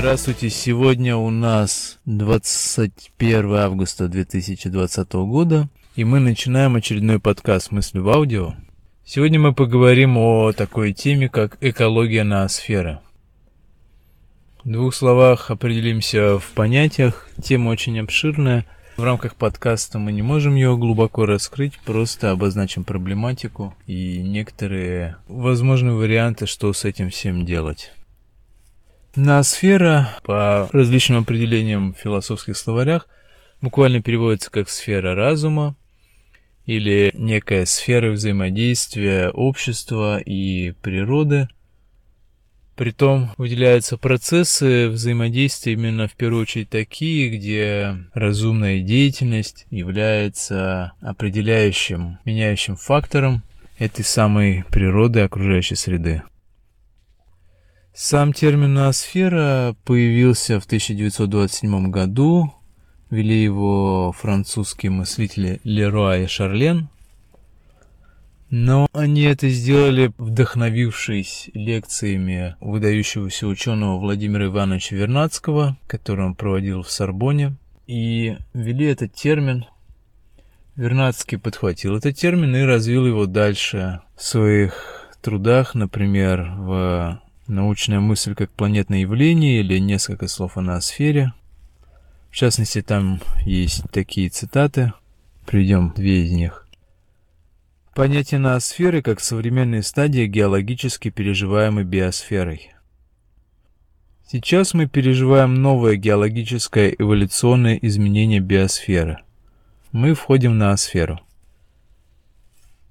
Здравствуйте, сегодня у нас 21 августа 2020 года, и мы начинаем очередной подкаст «Мысли в аудио». Сегодня мы поговорим о такой теме, как экология ноосферы. В двух словах определимся в понятиях. Тема очень обширная. В рамках подкаста мы не можем ее глубоко раскрыть, просто обозначим проблематику и некоторые возможные варианты, что с этим всем делать. Ноосфера, по различным определениям в философских словарях, буквально переводится как сфера разума или некая сфера взаимодействия общества и природы. Притом выделяются процессы взаимодействия именно в первую очередь такие, где разумная деятельность является определяющим, меняющим фактором этой самой природы окружающей среды. Сам термин «ноосфера» появился в 1927 году. Вели его французские мыслители Леруа и Шарлен. Но они это сделали, вдохновившись лекциями выдающегося ученого Владимира Ивановича Вернадского, который он проводил в Сорбоне, и ввели этот термин. Вернадский подхватил этот термин и развил его дальше в своих трудах, например, в научная мысль как планетное явление или несколько слов о ноосфере. В частности, там есть такие цитаты. Приведем две из них. Понятие ноосферы как современная стадия геологически переживаемой биосферой. Сейчас мы переживаем новое геологическое эволюционное изменение биосферы. Мы входим в ноосферу.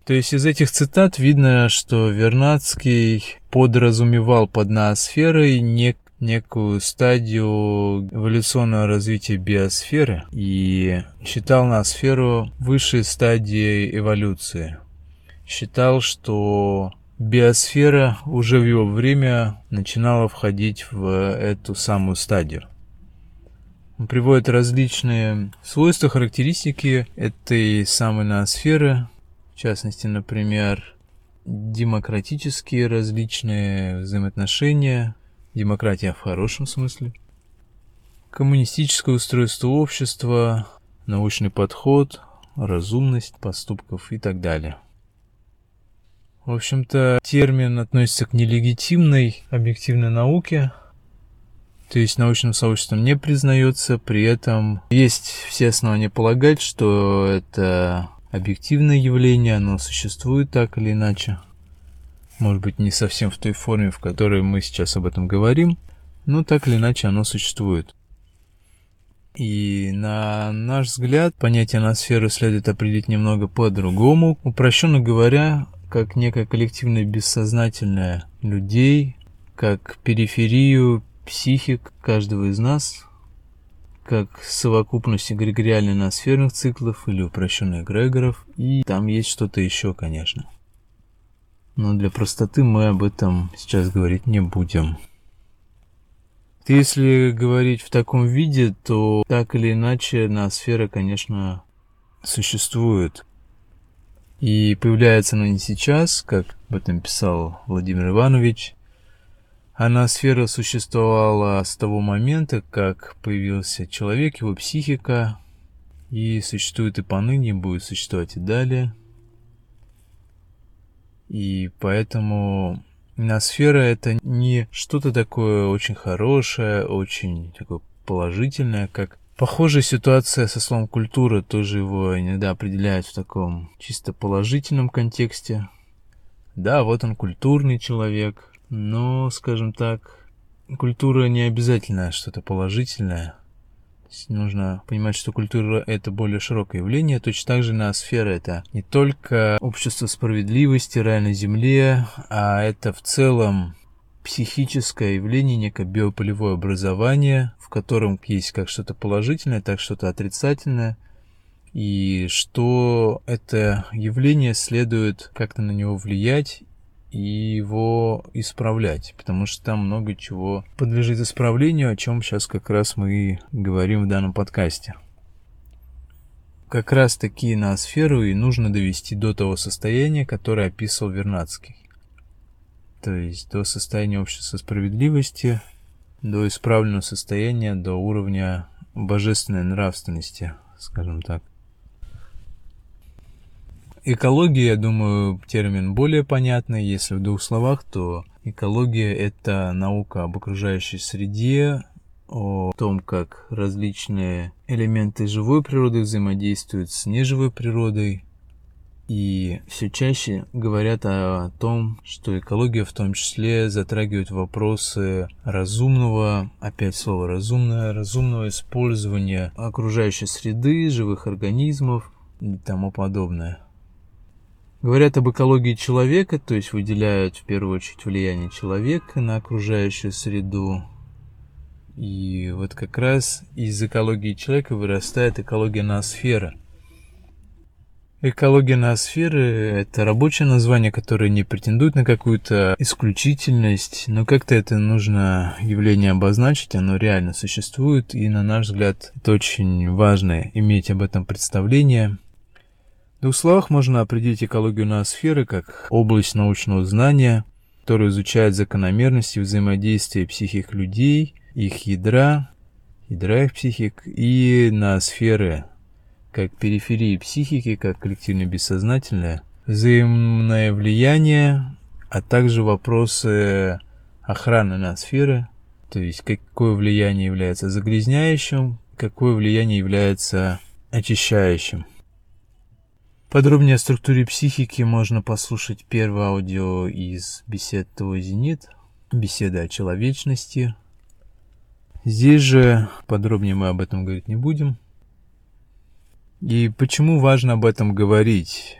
То есть из этих цитат видно, что Вернадский подразумевал под ноосферой нек некую стадию эволюционного развития биосферы и считал ноосферу высшей стадией эволюции. Считал, что биосфера уже в его время начинала входить в эту самую стадию. Он приводит различные свойства, характеристики этой самой ноосферы, в частности, например, демократические различные взаимоотношения, демократия в хорошем смысле, коммунистическое устройство общества, научный подход, разумность поступков и так далее. В общем-то, термин относится к нелегитимной объективной науке, то есть научным сообществом не признается, при этом есть все основания полагать, что это объективное явление, оно существует так или иначе. Может быть, не совсем в той форме, в которой мы сейчас об этом говорим, но так или иначе оно существует. И на наш взгляд, понятие ноосферы следует определить немного по-другому. Упрощенно говоря, как некое коллективное бессознательное людей, как периферию психик каждого из нас, как совокупность эгрегориально-ноосферных циклов или упрощенных эгрегоров, и там есть что-то еще, конечно. Но для простоты мы об этом сейчас говорить не будем. Если говорить в таком виде, то так или иначе ноосфера, конечно, существует. И появляется она не сейчас, как об этом писал Владимир Иванович, она сфера существовала с того момента, как появился человек, его психика, и существует и поныне, будет существовать и далее. И поэтому ноосфера это не что-то такое очень хорошее, очень такое положительное, как Похожая ситуация со словом культура тоже его иногда определяют в таком чисто положительном контексте. Да, вот он культурный человек, но, скажем так, культура не обязательно что-то положительное. Нужно понимать, что культура — это более широкое явление. Точно так же ноосфера — это не только общество справедливости, рай на земле, а это в целом психическое явление, некое биополевое образование, в котором есть как что-то положительное, так что-то отрицательное, и что это явление следует как-то на него влиять и его исправлять, потому что там много чего подлежит исправлению, о чем сейчас как раз мы и говорим в данном подкасте. Как раз таки на сферу и нужно довести до того состояния, которое описывал Вернадский. То есть до состояния общества справедливости, до исправленного состояния, до уровня божественной нравственности, скажем так. Экология, я думаю, термин более понятный. Если в двух словах, то экология – это наука об окружающей среде, о том, как различные элементы живой природы взаимодействуют с неживой природой. И все чаще говорят о том, что экология в том числе затрагивает вопросы разумного, опять слово разумное, разумного использования окружающей среды, живых организмов и тому подобное. Говорят об экологии человека, то есть выделяют в первую очередь влияние человека на окружающую среду. И вот как раз из экологии человека вырастает экология ноосферы. Экология ноосферы – это рабочее название, которое не претендует на какую-то исключительность, но как-то это нужно явление обозначить, оно реально существует, и на наш взгляд это очень важно иметь об этом представление – в двух словах можно определить экологию ноосферы как область научного знания, которая изучает закономерности взаимодействия психик людей, их ядра, ядра их психик и ноосферы, как периферии психики, как коллективно бессознательное, взаимное влияние, а также вопросы охраны ноосферы, то есть какое влияние является загрязняющим, какое влияние является очищающим. Подробнее о структуре психики можно послушать первое аудио из бесед «Твой зенит», беседа о человечности. Здесь же подробнее мы об этом говорить не будем. И почему важно об этом говорить?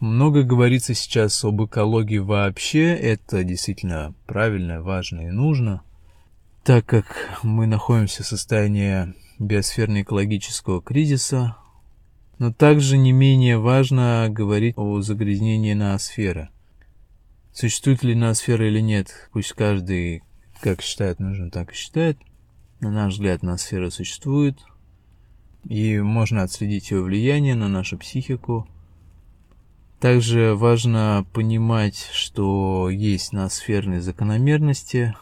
Много говорится сейчас об экологии вообще, это действительно правильно, важно и нужно, так как мы находимся в состоянии биосферно-экологического кризиса, но также не менее важно говорить о загрязнении ноосферы. Существует ли ноосфера или нет, пусть каждый как считает нужно, так и считает. На наш взгляд, ноосфера существует, и можно отследить ее влияние на нашу психику. Также важно понимать, что есть ноосферные закономерности,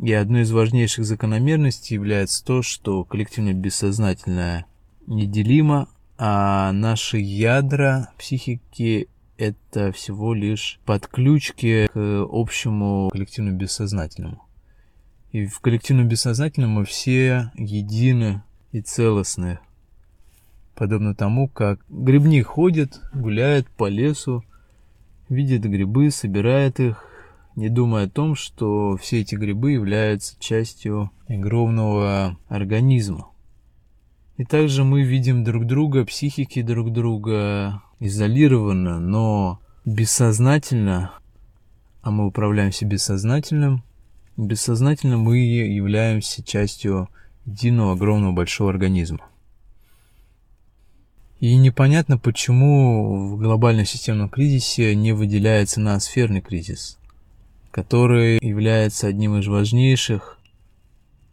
и одной из важнейших закономерностей является то, что коллективно бессознательное неделимо а наши ядра психики это всего лишь подключки к общему коллективному бессознательному. И в коллективном бессознательном мы все едины и целостны. Подобно тому, как грибник ходит, гуляет по лесу, видит грибы, собирает их, не думая о том, что все эти грибы являются частью огромного организма. И также мы видим друг друга, психики друг друга изолированно, но бессознательно, а мы управляемся бессознательным, бессознательно мы являемся частью единого огромного большого организма. И непонятно, почему в глобальном системном кризисе не выделяется ноосферный кризис, который является одним из важнейших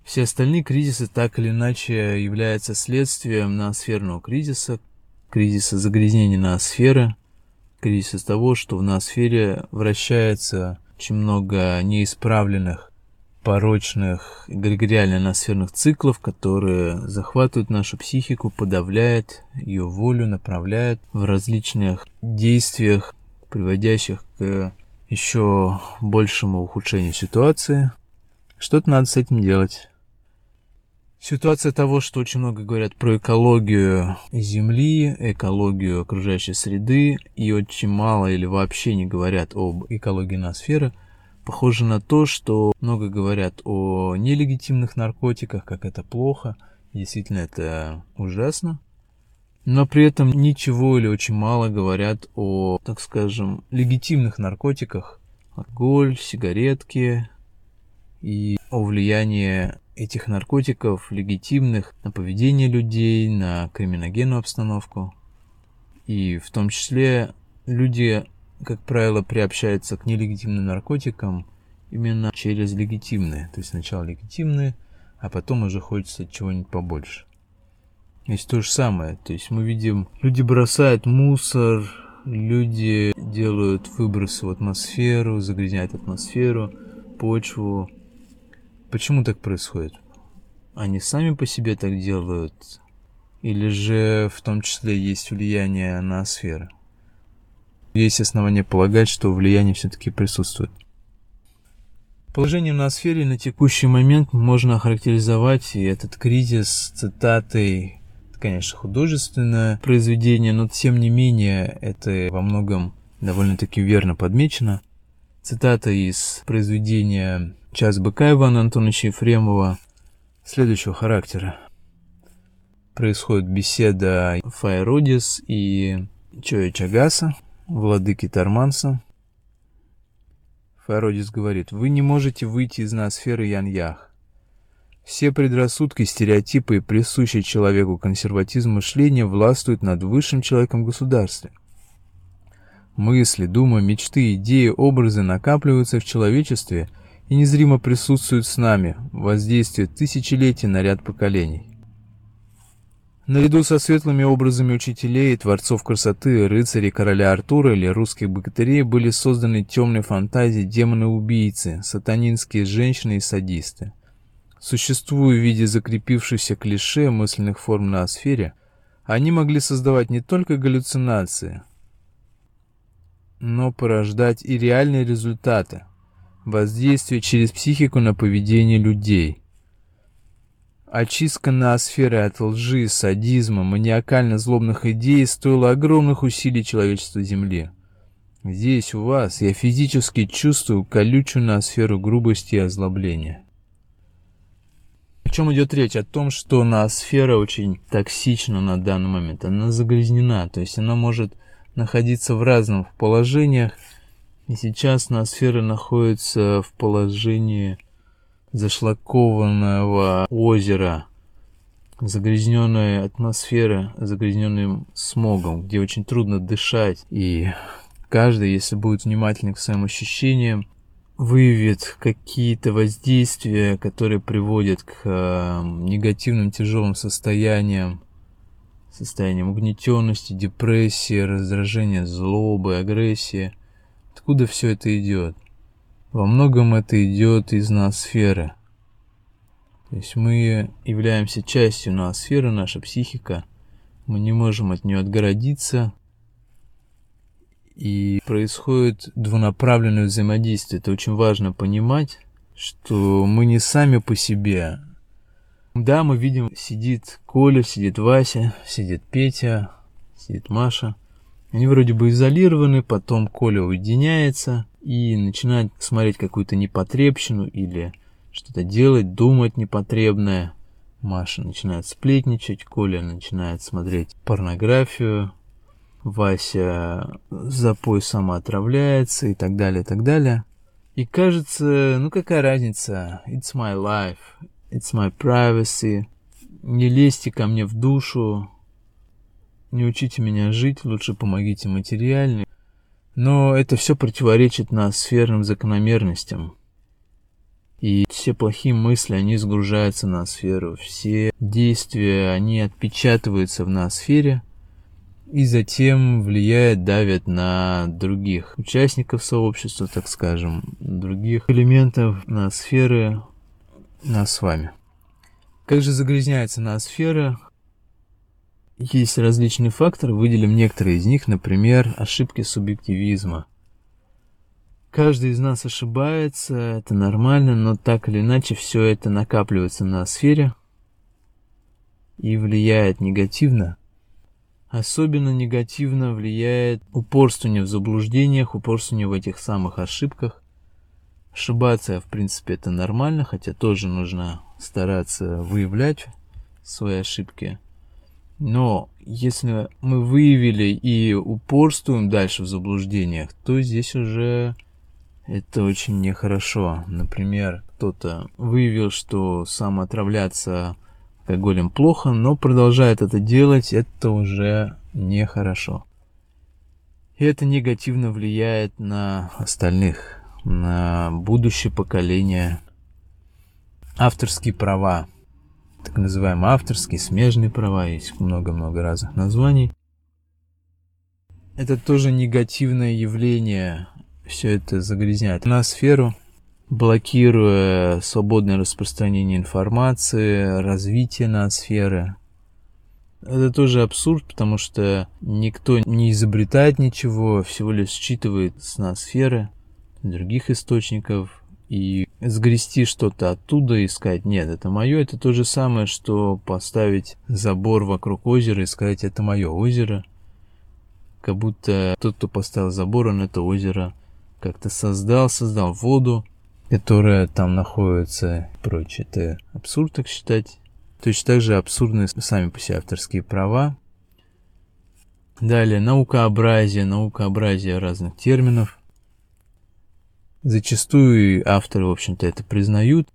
все остальные кризисы так или иначе являются следствием ноосферного кризиса, кризиса загрязнения ноосферы, кризиса того, что в ноосфере вращается очень много неисправленных, порочных эгрегориально-ноосферных циклов, которые захватывают нашу психику, подавляют ее волю, направляют в различных действиях, приводящих к еще большему ухудшению ситуации. Что-то надо с этим делать. Ситуация того, что очень много говорят про экологию Земли, экологию окружающей среды, и очень мало или вообще не говорят об экологии ноосферы, похоже на то, что много говорят о нелегитимных наркотиках, как это плохо, действительно это ужасно, но при этом ничего или очень мало говорят о, так скажем, легитимных наркотиках, алкоголь, сигаретки и о влиянии этих наркотиков легитимных на поведение людей, на криминогенную обстановку. И в том числе люди, как правило, приобщаются к нелегитимным наркотикам именно через легитимные. То есть сначала легитимные, а потом уже хочется чего-нибудь побольше. Есть то же самое. То есть мы видим, люди бросают мусор, люди делают выбросы в атмосферу, загрязняют атмосферу, почву, Почему так происходит? Они сами по себе так делают? Или же в том числе есть влияние на сферы? Есть основания полагать, что влияние все-таки присутствует. Положение на сфере на текущий момент можно охарактеризовать и этот кризис цитатой, конечно, художественное произведение, но тем не менее это во многом довольно-таки верно подмечено. Цитата из произведения «Час быка» Ивана Антоновича Ефремова следующего характера. Происходит беседа Файродис и Чоя Чагаса, владыки Тарманса. Файродис говорит, «Вы не можете выйти из ноосферы Яньях. Все предрассудки, стереотипы и присущий человеку консерватизм мышления властвуют над высшим человеком государства. Мысли, думы, мечты, идеи, образы накапливаются в человечестве и незримо присутствуют с нами, воздействие тысячелетий на ряд поколений. Наряду со светлыми образами учителей, творцов красоты, рыцарей короля Артура или русских богатырей были созданы темные фантазии демоны-убийцы, сатанинские женщины и садисты. Существуя в виде закрепившихся клише мысленных форм на сфере, они могли создавать не только галлюцинации, но порождать и реальные результаты, воздействие через психику на поведение людей. Очистка ноосферы от лжи, садизма, маниакально-злобных идей стоила огромных усилий человечества Земли. Здесь, у вас, я физически чувствую колючую ноосферу грубости и озлобления. О чем идет речь? О том, что ноосфера очень токсична на данный момент. Она загрязнена, то есть она может находиться в разных положениях. И сейчас ноосфера находится в положении зашлакованного озера, загрязненная атмосфера, загрязненным смогом, где очень трудно дышать. И каждый, если будет внимательен к своим ощущениям, выявит какие-то воздействия, которые приводят к э, негативным тяжелым состояниям, состоянием угнетенности, депрессии, раздражения, злобы, агрессии. Откуда все это идет? Во многом это идет из ноосферы. То есть мы являемся частью ноосферы, наша психика. Мы не можем от нее отгородиться. И происходит двунаправленное взаимодействие. Это очень важно понимать, что мы не сами по себе, да, мы видим, сидит Коля, сидит Вася, сидит Петя, сидит Маша. Они вроде бы изолированы, потом Коля уединяется и начинает смотреть какую-то непотребщину или что-то делать, думать непотребное. Маша начинает сплетничать, Коля начинает смотреть порнографию, Вася запой самоотравляется и так далее, и так далее. И кажется, ну какая разница, it's my life, It's my privacy. Не лезьте ко мне в душу. Не учите меня жить, лучше помогите материально. Но это все противоречит сферным закономерностям. И все плохие мысли, они сгружаются на сферу. Все действия, они отпечатываются в ноосфере и затем влияют, давят на других участников сообщества, так скажем, других элементов ноосферы, нас с вами. Как же загрязняется ноосфера? Есть различные факторы, выделим некоторые из них, например, ошибки субъективизма. Каждый из нас ошибается, это нормально, но так или иначе все это накапливается на сфере и влияет негативно. Особенно негативно влияет упорствование в заблуждениях, упорствование в этих самых ошибках, Ошибаться, в принципе, это нормально, хотя тоже нужно стараться выявлять свои ошибки. Но если мы выявили и упорствуем дальше в заблуждениях, то здесь уже это очень нехорошо. Например, кто-то выявил, что самоотравляться алкоголем плохо, но продолжает это делать, это уже нехорошо. И это негативно влияет на остальных на будущее поколение. Авторские права, так называемые авторские, смежные права, есть много-много разных названий. Это тоже негативное явление, все это загрязняет на сферу, блокируя свободное распространение информации, развитие ноосферы. Это тоже абсурд, потому что никто не изобретает ничего, всего лишь считывает с ноосферы, других источников, и сгрести что-то оттуда и сказать, нет, это мое, это то же самое, что поставить забор вокруг озера и сказать, это мое озеро. Как будто тот, кто поставил забор, он это озеро как-то создал, создал воду, которая там находится и прочее. Это абсурд так считать. Точно так же абсурдны сами по себе авторские права. Далее, наукообразие, наукообразие разных терминов. Зачастую авторы, в общем-то, это признают.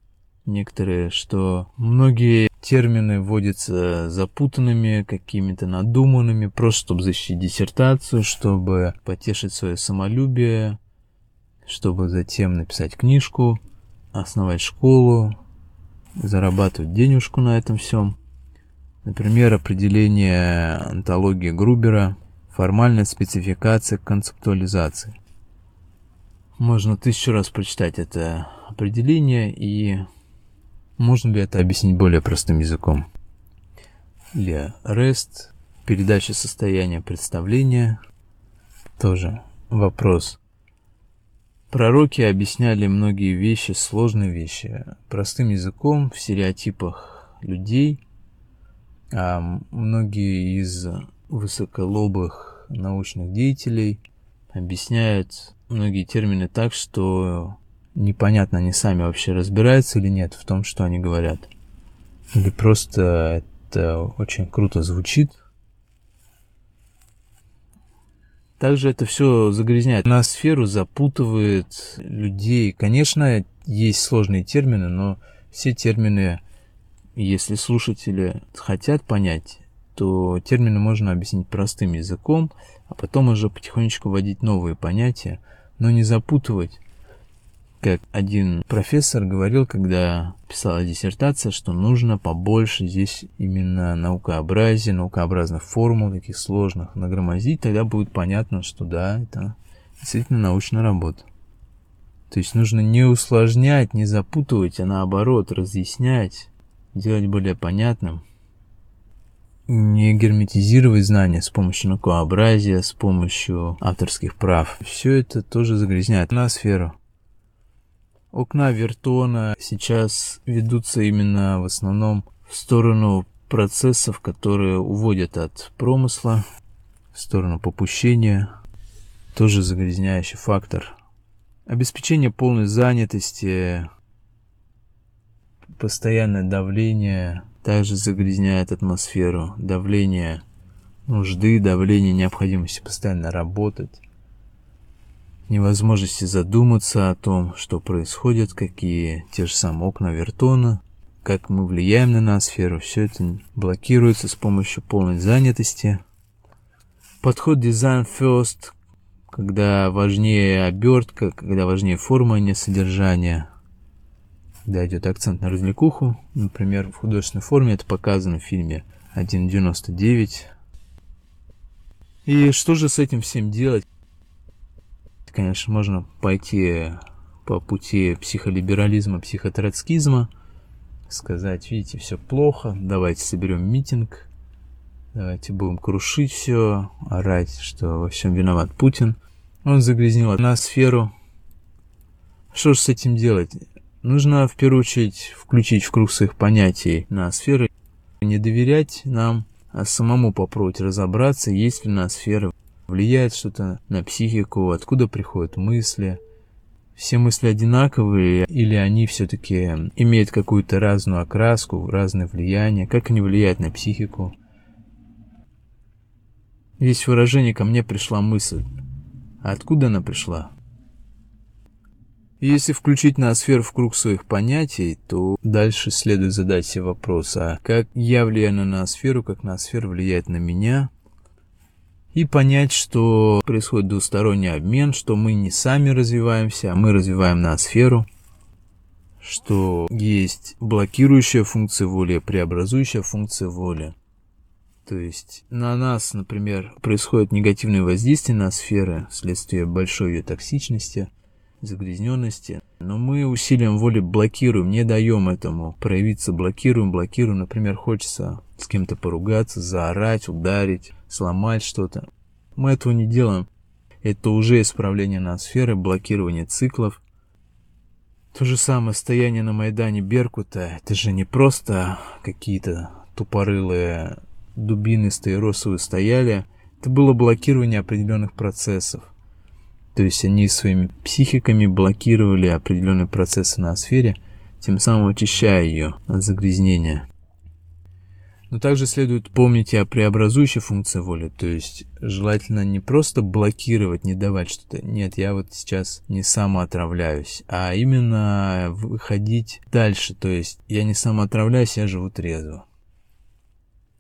Некоторые, что многие термины вводятся запутанными, какими-то надуманными, просто чтобы защитить диссертацию, чтобы потешить свое самолюбие, чтобы затем написать книжку, основать школу, зарабатывать денежку на этом всем. Например, определение антологии Грубера, формальная спецификация концептуализации. Можно тысячу раз прочитать это определение, и можно ли это объяснить более простым языком? Или REST, передача состояния представления, тоже вопрос. Пророки объясняли многие вещи, сложные вещи, простым языком, в стереотипах людей, а многие из высоколобых научных деятелей объясняют многие термины так, что непонятно, они сами вообще разбираются или нет в том, что они говорят. Или просто это очень круто звучит. Также это все загрязняет на сферу, запутывает людей. Конечно, есть сложные термины, но все термины, если слушатели хотят понять, то термины можно объяснить простым языком, а потом уже потихонечку вводить новые понятия, но не запутывать. Как один профессор говорил, когда писала диссертация, что нужно побольше здесь именно наукообразия, наукообразных формул, таких сложных, нагромозить, тогда будет понятно, что да, это действительно научная работа. То есть нужно не усложнять, не запутывать, а наоборот разъяснять, делать более понятным не герметизировать знания с помощью наукообразия, с помощью авторских прав. Все это тоже загрязняет ноосферу. Окна Вертона сейчас ведутся именно в основном в сторону процессов, которые уводят от промысла, в сторону попущения, тоже загрязняющий фактор. Обеспечение полной занятости, постоянное давление – также загрязняет атмосферу, давление нужды, давление необходимости постоянно работать, невозможности задуматься о том, что происходит, какие те же самые окна Вертона, как мы влияем на ноосферу, все это блокируется с помощью полной занятости. Подход дизайн first, когда важнее обертка, когда важнее форма, а не содержание – когда идет акцент на развлекуху. Например, в художественной форме это показано в фильме 1.99. И что же с этим всем делать? Конечно, можно пойти по пути психолиберализма, психотроцкизма, сказать, видите, все плохо, давайте соберем митинг, давайте будем крушить все, орать, что во всем виноват Путин. Он загрязнил атмосферу. Что же с этим делать? Нужно в первую очередь включить в круг своих понятий на сферы, не доверять нам, а самому попробовать разобраться, есть ли на сферы, влияет что-то на психику, откуда приходят мысли, все мысли одинаковые или они все-таки имеют какую-то разную окраску, разное влияние, как они влияют на психику. Есть выражение «ко мне пришла мысль». А откуда она пришла? Если включить ноосферу в круг своих понятий, то дальше следует задать себе вопрос, а как я влияю на ноосферу, как ноосфера влияет на меня, и понять, что происходит двусторонний обмен, что мы не сами развиваемся, а мы развиваем ноосферу, что есть блокирующая функция воли, преобразующая функция воли. То есть на нас, например, происходит негативное воздействие на сферы вследствие большой ее токсичности – загрязненности. Но мы усилием воли блокируем, не даем этому проявиться, блокируем, блокируем. Например, хочется с кем-то поругаться, заорать, ударить, сломать что-то. Мы этого не делаем. Это уже исправление ноосферы, блокирование циклов. То же самое стояние на Майдане Беркута. Это же не просто какие-то тупорылые дубины стаиросовые стояли. Это было блокирование определенных процессов. То есть они своими психиками блокировали определенные процессы на сфере, тем самым очищая ее от загрязнения. Но также следует помнить и о преобразующей функции воли, то есть желательно не просто блокировать, не давать что-то. Нет, я вот сейчас не самоотравляюсь, а именно выходить дальше, то есть я не самоотравляюсь, я живу трезво.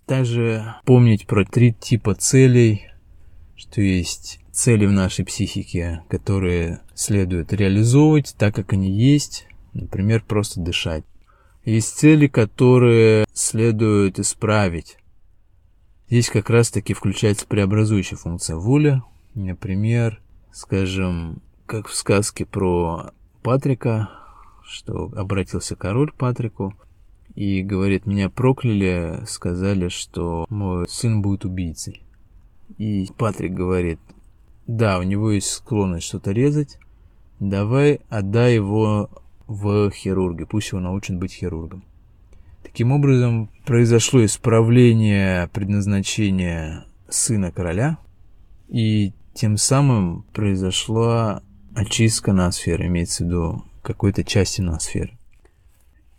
Также помнить про три типа целей, что есть цели в нашей психике, которые следует реализовывать так, как они есть, например, просто дышать. Есть цели, которые следует исправить. Здесь как раз таки включается преобразующая функция воли. Например, скажем, как в сказке про Патрика, что обратился король к Патрику и говорит, меня прокляли, сказали, что мой сын будет убийцей. И Патрик говорит, да, у него есть склонность что-то резать. Давай отдай его в хирурги. Пусть его научат быть хирургом. Таким образом, произошло исправление предназначения сына короля, и тем самым произошла очистка ноосферы, имеется в виду какой-то части ноосферы.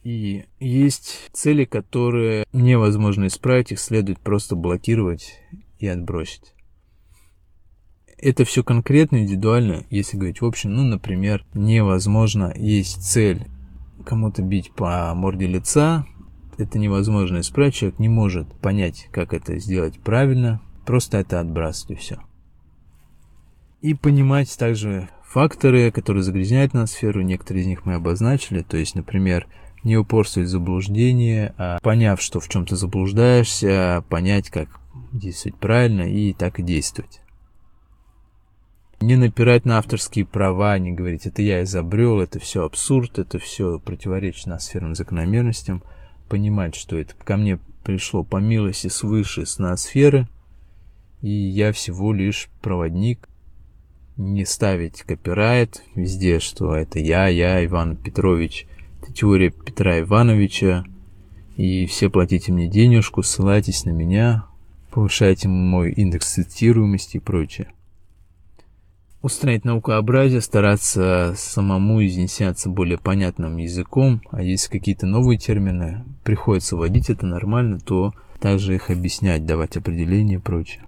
И есть цели, которые невозможно исправить, их следует просто блокировать и отбросить это все конкретно, индивидуально, если говорить в общем. Ну, например, невозможно, есть цель кому-то бить по морде лица, это невозможно исправить, человек не может понять, как это сделать правильно, просто это отбрасывать и все. И понимать также факторы, которые загрязняют сферу, некоторые из них мы обозначили, то есть, например, не упорствовать в заблуждение, а поняв, что в чем-то заблуждаешься, понять, как действовать правильно и так и действовать не напирать на авторские права, не говорить, это я изобрел, это все абсурд, это все противоречит ноосферным закономерностям, понимать, что это ко мне пришло по милости свыше с ноосферы, и я всего лишь проводник, не ставить копирайт везде, что это я, я, Иван Петрович, это теория Петра Ивановича, и все платите мне денежку, ссылайтесь на меня, повышайте мой индекс цитируемости и прочее устранить наукообразие, стараться самому изъясняться более понятным языком, а если какие-то новые термины приходится вводить, это нормально, то также их объяснять, давать определения и прочее.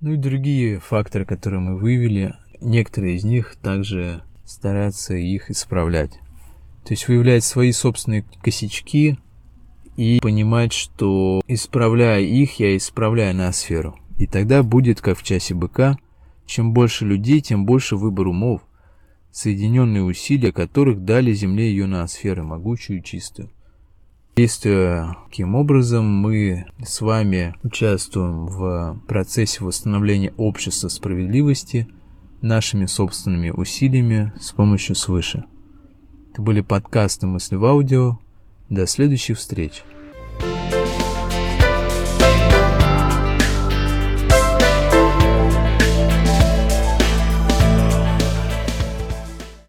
Ну и другие факторы, которые мы вывели, некоторые из них также стараться их исправлять. То есть выявлять свои собственные косячки и понимать, что исправляя их, я исправляю ноосферу. И тогда будет, как в часе быка, чем больше людей, тем больше выбор умов, соединенные усилия которых дали Земле ее ноосферы, могучую и чистую. Действуя таким образом, мы с вами участвуем в процессе восстановления общества справедливости нашими собственными усилиями с помощью свыше. Это были подкасты «Мысли в аудио». До следующих встреч!